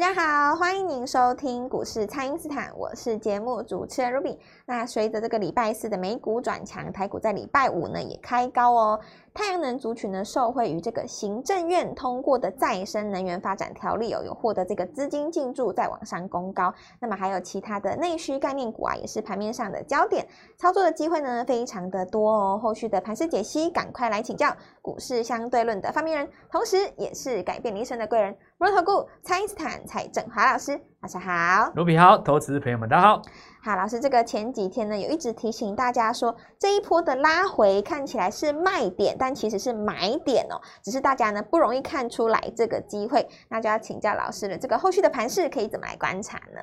大家好，欢迎您收听股市蔡因斯坦，我是节目主持人 Ruby。那随着这个礼拜四的美股转强，台股在礼拜五呢也开高哦。太阳能族群呢，受惠于这个行政院通过的再生能源发展条例哦，有获得这个资金进驻，再往上攻高。那么还有其他的内需概念股啊，也是盘面上的焦点，操作的机会呢非常的多哦。后续的盘势解析，赶快来请教股市相对论的发明人，同时也是改变你一生的贵人——摩尔投顾蔡因斯坦蔡振华老师。大家好，卢比好，投资朋友们大家好。好，老师，这个前几天呢，有一直提醒大家说，这一波的拉回看起来是卖点，但其实是买点哦，只是大家呢不容易看出来这个机会，那就要请教老师了。这个后续的盘势可以怎么来观察呢？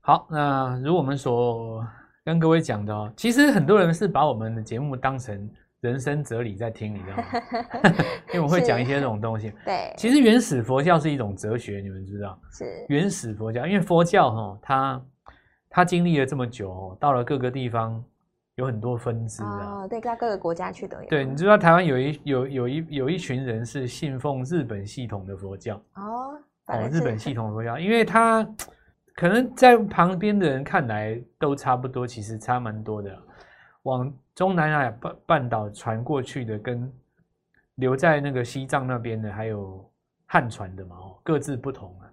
好，那如我们所跟各位讲的哦，其实很多人是把我们的节目当成。人生哲理在听，你知道吗？因为我会讲一些这种东西。对，其实原始佛教是一种哲学，你们知道？是原始佛教，因为佛教哈，它它经历了这么久，到了各个地方有很多分支啊。哦，对，到各个国家去都有。对，你知道台湾有一有有一有一群人是信奉日本系统的佛教哦，哦，日本系统的佛教，因为它可能在旁边的人看来都差不多，其实差蛮多的。往中南海半半岛传过去的，跟留在那个西藏那边的，还有汉传的嘛，哦，各自不同啊。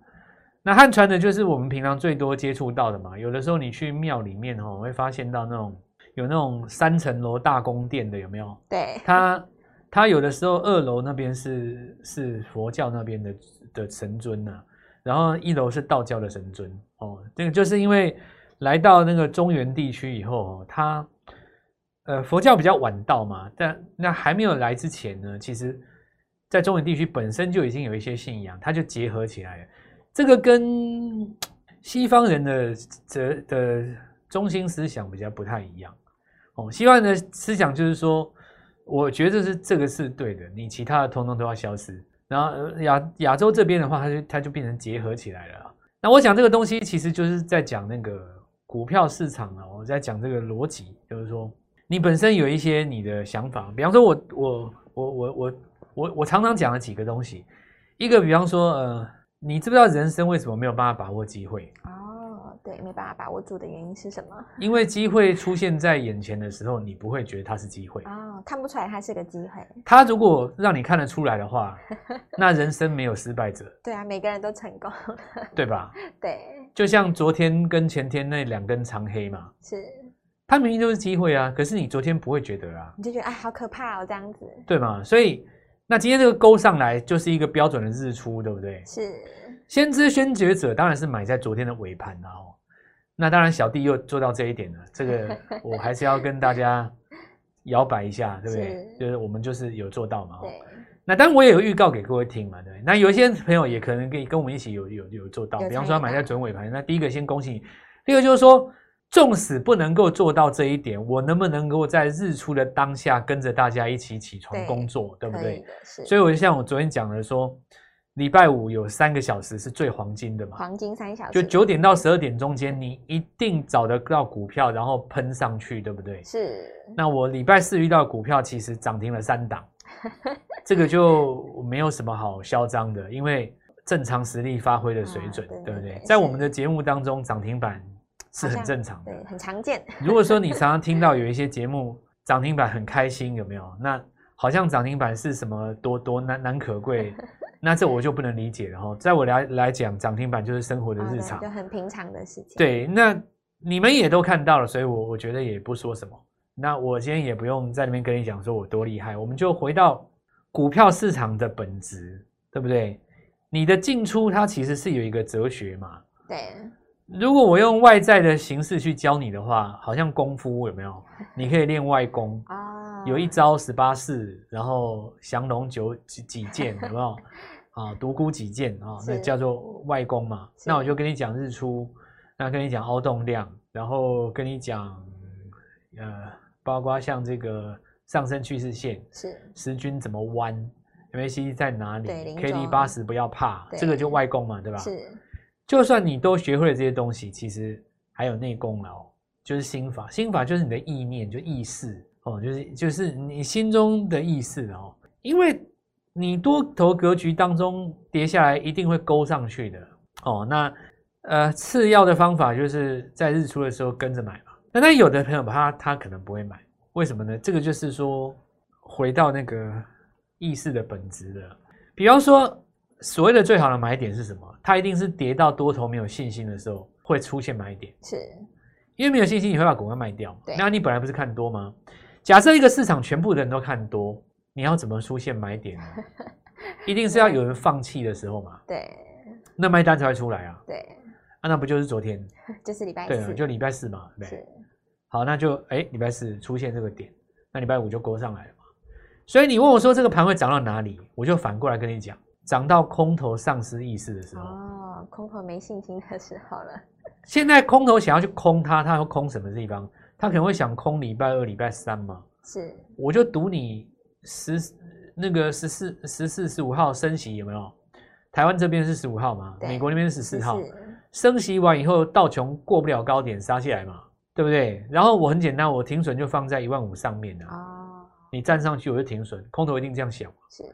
那汉传的，就是我们平常最多接触到的嘛。有的时候你去庙里面，哦，会发现到那种有那种三层楼大宫殿的，有没有？对。它它有的时候二楼那边是是佛教那边的的神尊呐，然后一楼是道教的神尊哦。这个就是因为来到那个中原地区以后，哦，它。呃，佛教比较晚到嘛，但那还没有来之前呢，其实，在中原地区本身就已经有一些信仰，它就结合起来了。这个跟西方人的哲的中心思想比较不太一样哦。西方人的思想就是说，我觉得是这个是对的，你其他的通通都要消失。然后亚亚洲这边的话，它就它就变成结合起来了。那我讲这个东西，其实就是在讲那个股票市场啊，我在讲这个逻辑，就是说。你本身有一些你的想法，比方说我，我我我我我我我常常讲了几个东西，一个比方说，呃，你知不知道人生为什么没有办法把握机会？哦，对，没办法把握住的原因是什么？因为机会出现在眼前的时候，你不会觉得它是机会。哦，看不出来它是个机会。它如果让你看得出来的话，那人生没有失败者。对啊，每个人都成功，对吧？对，就像昨天跟前天那两根长黑嘛。是。它明明就是机会啊，可是你昨天不会觉得啊，你就觉得哎，好可怕哦，这样子，对吗？所以那今天这个勾上来就是一个标准的日出，对不对？是。先知先觉者当然是买在昨天的尾盘了哦。那当然小弟又做到这一点了，这个 我还是要跟大家摇摆一下，对不对？是就是我们就是有做到嘛。对。那当然我也有预告给各位听嘛，对？那有一些朋友也可能跟跟我们一起有有有做到，比方说买在准尾盘。那第一个先恭喜你，第二个就是说。纵使不能够做到这一点，我能不能够在日出的当下跟着大家一起起床工作，对，对不对？所以我就像我昨天讲的说，礼拜五有三个小时是最黄金的嘛，黄金三小时，就九点到十二点中间，你一定找得到股票，然后喷上去，对不对？是。那我礼拜四遇到股票，其实涨停了三档，这个就没有什么好嚣张的，因为正常实力发挥的水准，啊、对，对，对不对？在我们的节目当中，涨停板。是很正常的，对，很常见。如果说你 常常听到有一些节目涨停板很开心，有没有？那好像涨停板是什么多多难难可贵，那这我就不能理解了哈。在我来来讲，涨停板就是生活的日常，就很平常的事情。对，那你们也都看到了，所以我我觉得也不说什么。那我今天也不用在那边跟你讲说我多厉害，我们就回到股票市场的本质，对不对？你的进出它其实是有一个哲学嘛。对。如果我用外在的形式去教你的话，好像功夫有没有？你可以练外功 啊，有一招十八式，然后降龙九几几剑 有没有？啊，独孤几剑啊，那叫做外功嘛。那我就跟你讲日出，那跟你讲凹动量，然后跟你讲呃，包括像这个上升趋势线是时均怎么弯，MACD 在哪里？KD 八十不要怕，这个就外功嘛，对吧？是。就算你都学会了这些东西，其实还有内功哦，就是心法。心法就是你的意念，就意识哦，就是就是你心中的意识哦。因为你多头格局当中跌下来，一定会勾上去的哦，那呃次要的方法就是在日出的时候跟着买嘛。那那有的朋友他他可能不会买，为什么呢？这个就是说回到那个意识的本质了。比方说，所谓的最好的买点是什么？它一定是跌到多头没有信心的时候会出现买点，是因为没有信心你会把股票卖掉。对，那你本来不是看多吗？假设一个市场全部的人都看多，你要怎么出现买点呢？一定是要有人放弃的时候嘛。对，那卖单才会出来啊。对，啊，那不就是昨天？就是礼拜四，对，就礼拜四嘛。对。是好，那就哎，礼拜四出现这个点，那礼拜五就勾上来了嘛。所以你问我说这个盘会涨到哪里，我就反过来跟你讲，涨到空头丧失意识的时候。哦，空头没信心的时候了。现在空头想要去空它，它要空什么地方？他可能会想空礼拜二、礼拜三嘛。是。我就赌你十那个十四、十四、十五号升息有没有？台湾这边是十五号嘛？美国那边是十四号。升息完以后，道琼过不了高点杀下来嘛。对不对？然后我很简单，我停损就放在一万五上面的啊。哦。你站上去我就停损，空头一定这样想。是的。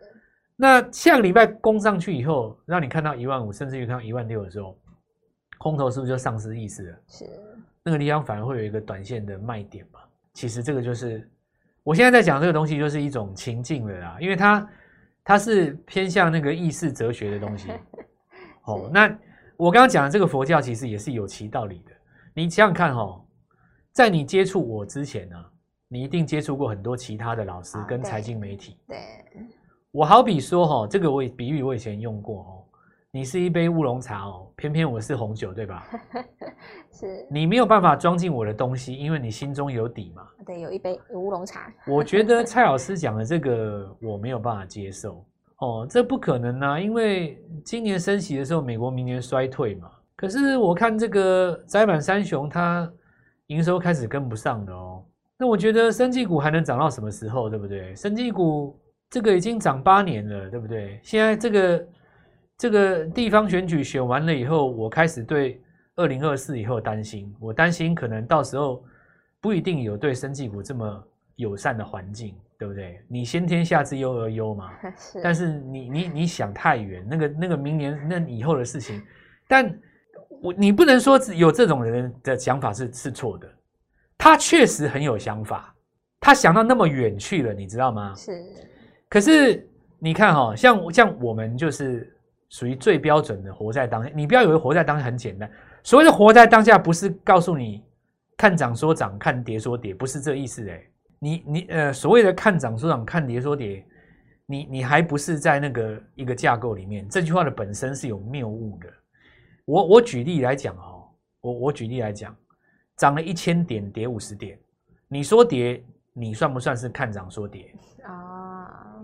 那下个礼拜攻上去以后，让你看到一万五，甚至于看到一万六的时候，空头是不是就丧失意识了？是。那个地方反而会有一个短线的卖点嘛？其实这个就是我现在在讲这个东西，就是一种情境了啦，因为它它是偏向那个意识哲学的东西。哦，那我刚刚讲的这个佛教其实也是有其道理的。你想想看哦。在你接触我之前呢、啊，你一定接触过很多其他的老师跟财经媒体。对，我好比说哈，这个我比喻我以前用过哦。你是一杯乌龙茶哦，偏偏我是红酒，对吧？是。你没有办法装进我的东西，因为你心中有底嘛。对，有一杯乌龙茶。我觉得蔡老师讲的这个我没有办法接受哦，这不可能啊，因为今年升息的时候，美国明年衰退嘛。可是我看这个摘板三雄它。营收开始跟不上的哦，那我觉得生技股还能涨到什么时候，对不对？生技股这个已经涨八年了，对不对？现在这个这个地方选举选完了以后，我开始对二零二四以后担心，我担心可能到时候不一定有对生技股这么友善的环境，对不对？你先天下之忧而忧嘛，是。但是你你你想太远，那个那个明年那以后的事情，但。我你不能说有这种人的想法是是错的，他确实很有想法，他想到那么远去了，你知道吗？是。可是你看哈、哦，像像我们就是属于最标准的活在当下。你不要以为活在当下很简单，所谓的活在当下，不是告诉你看涨说涨，看跌说跌，不是这意思哎。你你呃，所谓的看涨说涨，看跌说跌，你你还不是在那个一个架构里面。这句话的本身是有谬误的。我我举例来讲哦，我我举例来讲，涨了一千点，跌五十点，你说跌，你算不算是看涨说跌啊？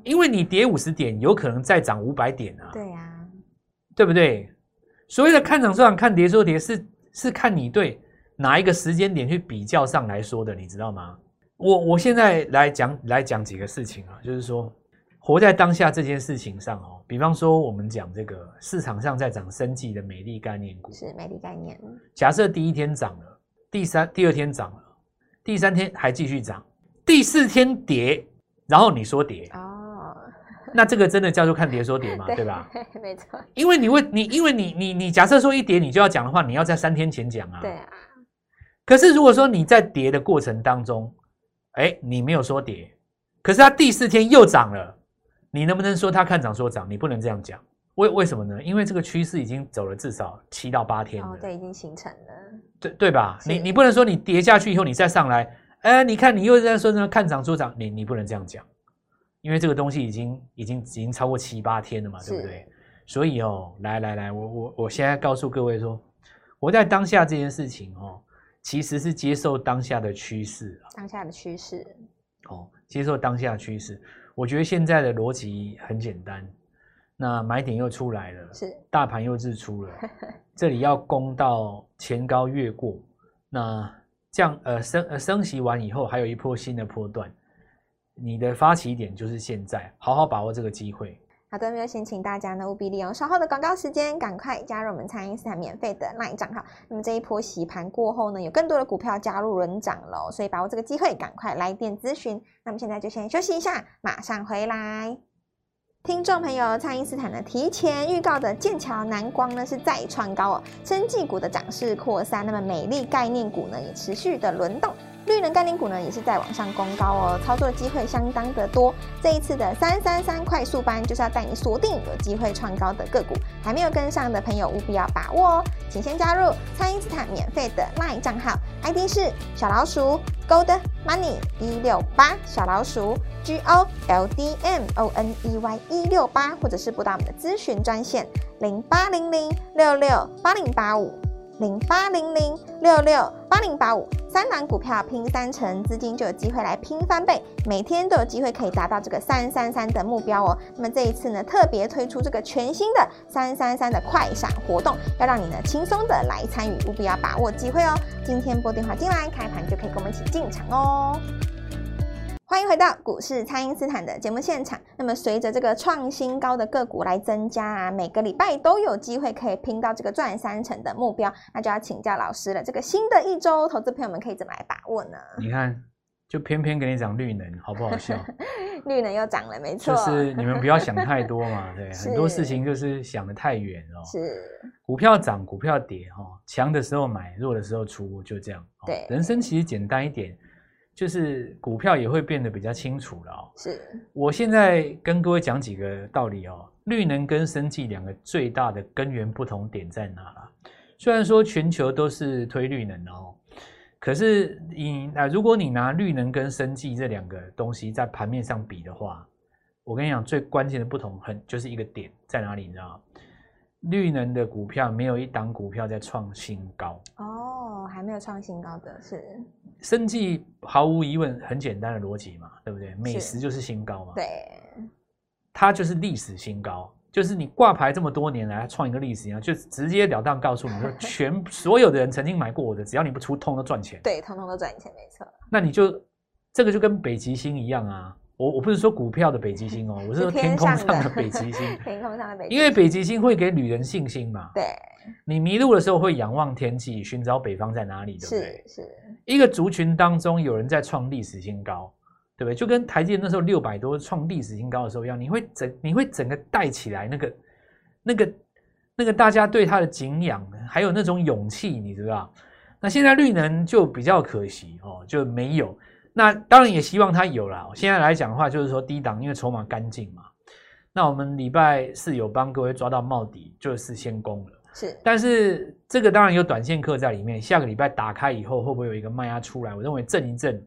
因为你跌五十点，有可能再涨五百点啊。对呀，对不对？所谓的看涨说涨，看跌说跌，是是看你对哪一个时间点去比较上来说的，你知道吗？我我现在来讲来讲几个事情啊，就是说。活在当下这件事情上哦，比方说我们讲这个市场上在涨生技的美丽概念股，是美丽概念。假设第一天涨了，第三、第二天涨了，第三天还继续涨，第四天跌，然后你说跌哦，那这个真的叫做看跌说跌吗？对，对吧？没错。因为你会你因为你你你假设说一跌你就要讲的话，你要在三天前讲啊。对啊。可是如果说你在跌的过程当中，哎，你没有说跌，可是它第四天又涨了。你能不能说它看涨说涨？你不能这样讲，为为什么呢？因为这个趋势已经走了至少七到八天了，哦，对，已经形成了，对对吧？你你不能说你跌下去以后你再上来，哎，你看你又在说呢，看涨说涨，你你不能这样讲，因为这个东西已经已经已经超过七八天了嘛，对不对？所以哦，来来来，我我我现在告诉各位说，活在当下这件事情哦，其实是接受当下的趋势，当下的趋势，哦，接受当下的趋势。我觉得现在的逻辑很简单，那买点又出来了，是大盘又日出了，这里要攻到前高越过，那这样呃升呃升息完以后，还有一波新的波段，你的发起点就是现在，好好把握这个机会。好的，那就先请大家呢务必利用稍后的广告时间，赶快加入我们蔡因斯坦免费的 LINE 账号。那么这一波洗盘过后呢，有更多的股票加入轮涨喽，所以把握这个机会，赶快来电咨询。那么现在就先休息一下，马上回来。听众朋友，蔡因斯坦呢提前预告的剑桥南光呢是再创高哦，生技股的涨势扩散，那么美丽概念股呢也持续的轮动。绿能概念股呢也是在往上攻高哦，操作的机会相当的多。这一次的三三三快速班就是要带你锁定有机会创高的个股，还没有跟上的朋友务必要把握哦，请先加入蔡因斯坦免费的 LINE 账号，ID 是小老鼠 Gold Money 一六八小老鼠 G O L D M O N E Y 一六八，或者是拨打我们的咨询专线零八零零六六八零八五。零八零零六六八零八五，三档股票拼三成，资金就有机会来拼翻倍，每天都有机会可以达到这个三三三的目标哦。那么这一次呢，特别推出这个全新的三三三的快闪活动，要让你呢轻松的来参与，务必要把握机会哦。今天拨电话进来，开盘就可以跟我们一起进场哦。欢迎回到股市，蔡因斯坦的节目现场。那么，随着这个创新高的个股来增加啊，每个礼拜都有机会可以拼到这个赚三成的目标，那就要请教老师了。这个新的一周，投资朋友们可以怎么来把握呢？你看，就偏偏给你讲绿能，好不好笑？绿能又涨了，没错。就是你们不要想太多嘛，对，很多事情就是想的太远哦。是，股票涨，股票跌，哈，强的时候买，弱的时候出，就这样。对，人生其实简单一点。就是股票也会变得比较清楚了哦。是，我现在跟各位讲几个道理哦。绿能跟生技两个最大的根源不同点在哪了？虽然说全球都是推绿能哦，可是你啊，如果你拿绿能跟生技这两个东西在盘面上比的话，我跟你讲，最关键的不同很就是一个点在哪里？你知道吗？绿能的股票没有一档股票在创新高哦，还没有创新高的是生计，毫无疑问很简单的逻辑嘛，对不对？美食就是新高嘛，对，它就是历史新高，就是你挂牌这么多年来创一个历史新高，就直截了当告诉你说，全所有的人曾经买过我的，只要你不出，通都赚钱，对，通通都赚钱，没错。那你就这个就跟北极星一样啊。我我不是说股票的北极星哦，我是说 天空上的北极星。天空上的北极星，因为北极星会给旅人信心嘛。对。你迷路的时候会仰望天际，寻找北方在哪里，对不对？是是。一个族群当中有人在创历史新高，对不对？就跟台积电那时候六百多创历史新高的时候一样，你会整你会整个带起来那个那个那个大家对他的敬仰，还有那种勇气，你知道？那现在绿能就比较可惜哦，就没有。那当然也希望它有啦。现在来讲的话，就是说低档，因为筹码干净嘛。那我们礼拜四有帮各位抓到帽底，就是先攻了。是，但是这个当然有短线客在里面。下个礼拜打开以后，会不会有一个卖压出来？我认为震一震，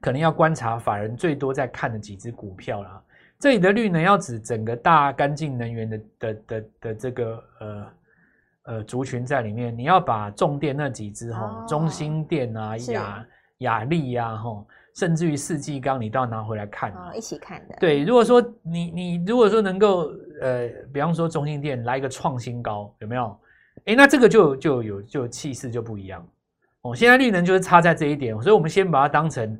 可能要观察法人最多在看的几只股票啦。这里的绿能要指整个大干净能源的的的的，的这个呃呃族群在里面。你要把重电那几只哈，哦、中兴电啊亚。亚力呀，哈，甚至于四季钢，你都要拿回来看哦，一起看的。对，如果说你你如果说能够呃，比方说中兴店来一个创新高，有没有？哎，那这个就就有就气势就不一样哦。现在绿能就是差在这一点，所以我们先把它当成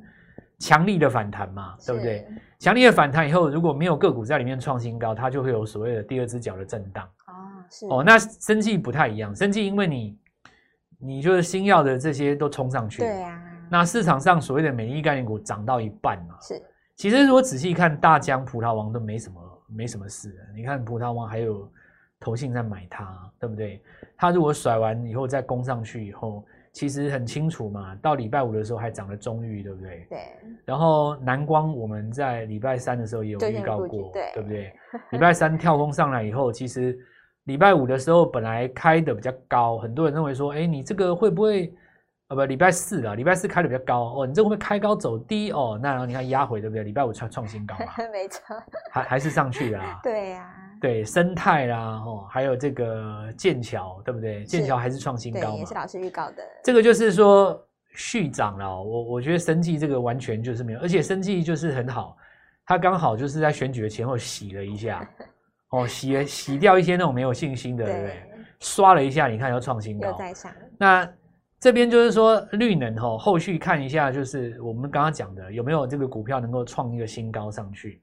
强力的反弹嘛，对不对？强力的反弹以后，如果没有个股在里面创新高，它就会有所谓的第二只脚的震荡。哦，是哦。那生气不太一样，生气因为你你就是新药的这些都冲上去，对啊。那市场上所谓的美丽概念股涨到一半嘛，是。其实如果仔细看，大疆葡萄王都没什么没什么事。你看葡萄王还有投信在买它，对不对？它如果甩完以后再攻上去以后，其实很清楚嘛。到礼拜五的时候还涨了中裕，对不对？对。然后南光我们在礼拜三的时候也有预告过，对，对不对？礼拜三跳空上来以后，其实礼拜五的时候本来开的比较高，很多人认为说，哎，你这个会不会？哦不，礼拜四啊，礼拜四开的比较高哦。你这会不会开高走低哦？那然后你看压回对不对？礼拜五创创新高嘛，没错，还还是上去啦。对呀、啊，对，生态啦，哦，还有这个剑桥，对不对？剑桥还是创新高也是老师预告的。这个就是说续涨了。我我觉得生技这个完全就是没有，而且生技就是很好，它刚好就是在选举的前后洗了一下，哦，洗了洗掉一些那种没有信心的，对，对不对？刷了一下，你看要创新高，又在上。那。这边就是说绿能吼，后续看一下，就是我们刚刚讲的有没有这个股票能够创一个新高上去。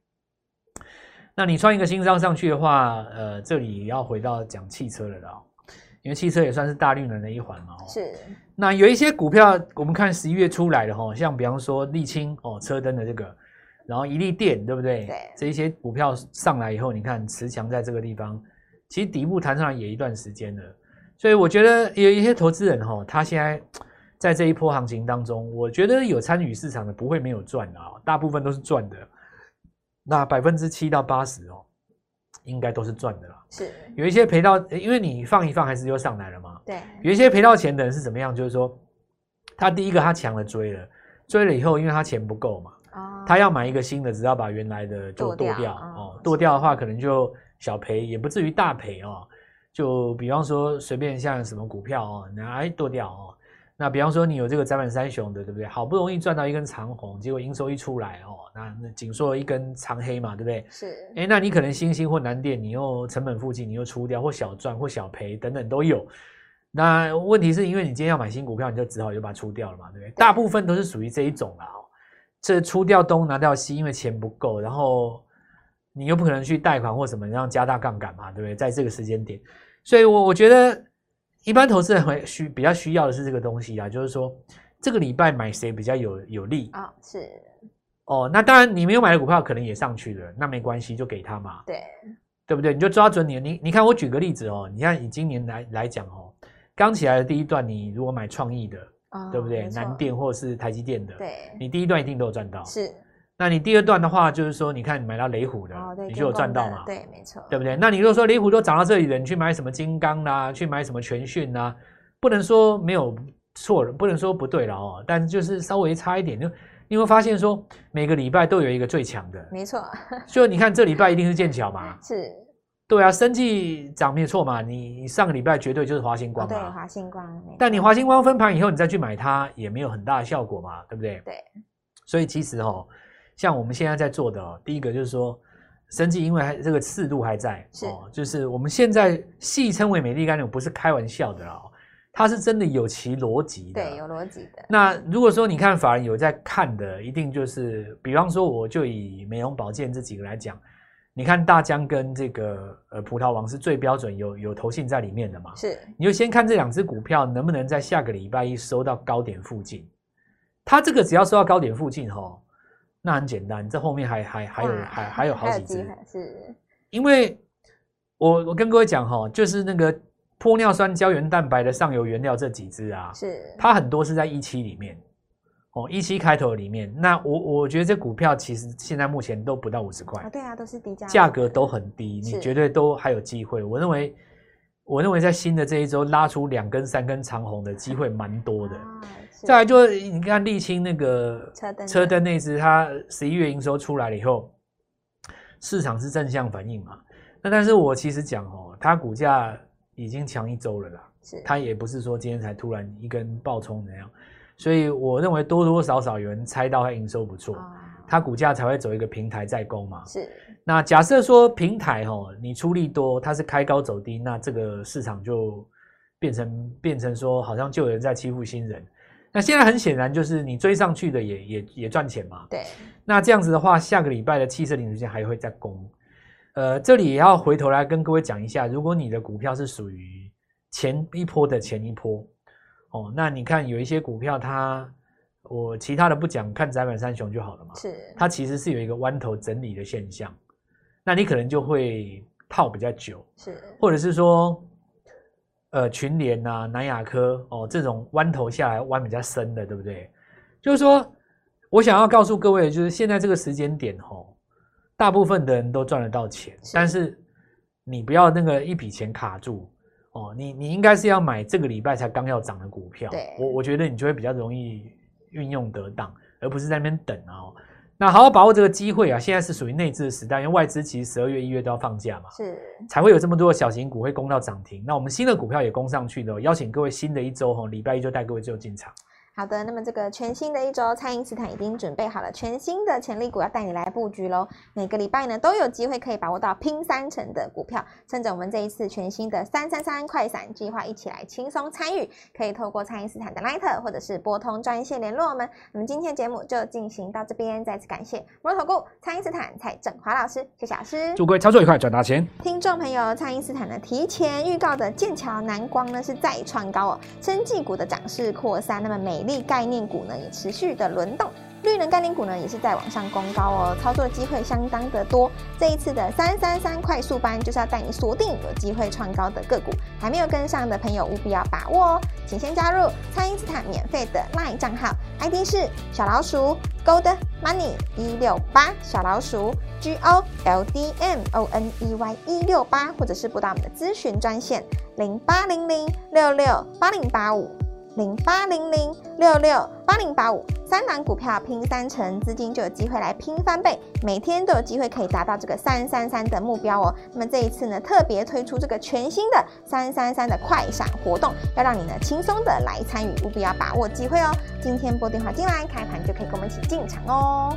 那你创一个新高上去的话，呃，这里要回到讲汽车了啦，因为汽车也算是大绿能的一环嘛。是。那有一些股票，我们看十一月出来的哈，像比方说沥青哦，车灯的这个，然后一利电，对不对？对，这一些股票上来以后，你看持强在这个地方，其实底部弹上来也一段时间了，所以我觉得有一些投资人哈，他现在在这一波行情当中，我觉得有参与市场的不会没有赚的啊，大部分都是赚的，那百分之七到八十哦，应该都是赚的啦。是，有一些赔到，因为你放一放还是又上来了嘛。对，有一些赔到钱的人是怎么样？就是说，他第一个他抢了追了，追了以后，因为他钱不够嘛。他要买一个新的，只要把原来的就剁掉哦。剁掉的话，可能就小赔，也不至于大赔哦。就比方说，随便像什么股票哦，拿来剁掉哦。那比方说，你有这个载板三雄的，对不对？好不容易赚到一根长红，结果营收一出来哦，那那紧缩了一根长黑嘛，对不对？是。哎，那你可能新兴或南电，你又成本附近，你又出掉，或小赚或小赔等等都有。那问题是因为你今天要买新股票，你就只好就把它出掉了嘛，对不对？大部分都是属于这一种啦。这出掉东拿掉西，因为钱不够，然后你又不可能去贷款或什么，让加大杠杆嘛，对不对？在这个时间点，所以我我觉得一般投资人会需比较需要的是这个东西啊，就是说这个礼拜买谁比较有有利啊？是哦，那当然你没有买的股票可能也上去了，那没关系，就给他嘛，对对不对？你就抓准你你你看我举个例子哦，你看以今年来来讲哦，刚起来的第一段，你如果买创意的。哦、对不对？南电或是台积电的，对，你第一段一定都有赚到。是，那你第二段的话，就是说，你看你买到雷虎的，哦、你就有赚到嘛？对，没错，对不对？那你如果说雷虎都涨到这里了，你去买什么金刚啦，去买什么全讯啦，不能说没有错，不能说不对了哦。但是就是稍微差一点，就你会发现说，每个礼拜都有一个最强的，没错。所以你看这礼拜一定是剑桥嘛？是。对啊，生技涨没错嘛，你上个礼拜绝对就是华星光嘛。哦、对，华星光。但你华星光分盘以后，你再去买它，也没有很大的效果嘛，对不对？对。所以其实哦，像我们现在在做的哦，第一个就是说，生技因为还这个刺度还在，哦，就是我们现在戏称为美丽干净，不是开玩笑的哦，它是真的有其逻辑的。对，有逻辑的。那如果说你看法人有在看的，一定就是，比方说，我就以美容保健这几个来讲。你看大疆跟这个呃葡萄王是最标准有有投信在里面的嘛？是，你就先看这两只股票能不能在下个礼拜一收到高点附近。它这个只要收到高点附近哈，那很简单，这后面还还还有还还有好几只。是，因为我我跟各位讲哈，就是那个玻尿酸胶原蛋白的上游原料这几只啊，是它很多是在一期里面。哦，一期开头里面，那我我觉得这股票其实现在目前都不到五十块，对啊，都是低价，价格都很低，你绝对都还有机会。我认为，我认为在新的这一周拉出两根、三根长红的机会蛮多的。再来就你看沥青那个车灯，车灯那支，它十一月营收出来了以后，市场是正向反应嘛？那但是我其实讲哦，它股价已经强一周了啦，是它也不是说今天才突然一根暴冲那样。所以我认为多多少少有人猜到它营收不错，它股价才会走一个平台再攻嘛。是。那假设说平台哦，你出力多，它是开高走低，那这个市场就变成变成说好像就有人在欺负新人。那现在很显然就是你追上去的也也也赚钱嘛。对。那这样子的话，下个礼拜的汽车零组件还会再攻。呃，这里也要回头来跟各位讲一下，如果你的股票是属于前一波的前一波。哦，那你看有一些股票它，它我其他的不讲，看载板三雄就好了嘛。是，它其实是有一个弯头整理的现象，那你可能就会套比较久。是，或者是说，呃，群联啊、南亚科哦，这种弯头下来弯比较深的，对不对？就是说我想要告诉各位，就是现在这个时间点哦，大部分的人都赚得到钱，是，但是你不要那个一笔钱卡住。哦，你你应该是要买这个礼拜才刚要涨的股票，我我觉得你就会比较容易运用得当，而不是在那边等哦。那好好把握这个机会啊！现在是属于内资的时代，因为外资其实十二月、一月都要放假嘛，是才会有这么多的小型股会攻到涨停。那我们新的股票也攻上去的，邀请各位新的一周哈，礼拜一就带各位就进场。好的，那么这个全新的一周，蔡英斯坦已经准备好了全新的潜力股要带你来布局喽。每个礼拜呢都有机会可以把握到拼三成的股票，趁着我们这一次全新的三三三快闪计划，一起来轻松参与。可以透过蔡英斯坦的 Line 或者是拨通专线联络我们。那么今天节目就进行到这边，再次感谢摩尔投顾蔡英斯坦蔡振华老师，谢谢老师。祝各位操作愉快，赚大钱。听众朋友，蔡英斯坦呢提前预告的剑桥南光呢是再创高哦，生技股的涨势扩散，那么美丽概念股呢也持续的轮动。绿能概念股呢，也是在往上攻高哦，操作机会相当的多。这一次的三三三快速班就是要带你锁定有机会创高的个股，还没有跟上的朋友务必要把握哦，请先加入蔡因斯坦免费的 LINE 账号，ID 是小老鼠 Gold Money 一六八，小老鼠 G O L D M O N E Y 一六八，或者是拨打我们的咨询专线零八零零六六八零八五。零八零零六六八零八五，三档股票拼三成，资金就有机会来拼翻倍，每天都有机会可以达到这个三三三的目标哦。那么这一次呢，特别推出这个全新的三三三的快闪活动，要让你呢轻松的来参与，务必要把握机会哦。今天拨电话进来，开盘就可以跟我们一起进场哦。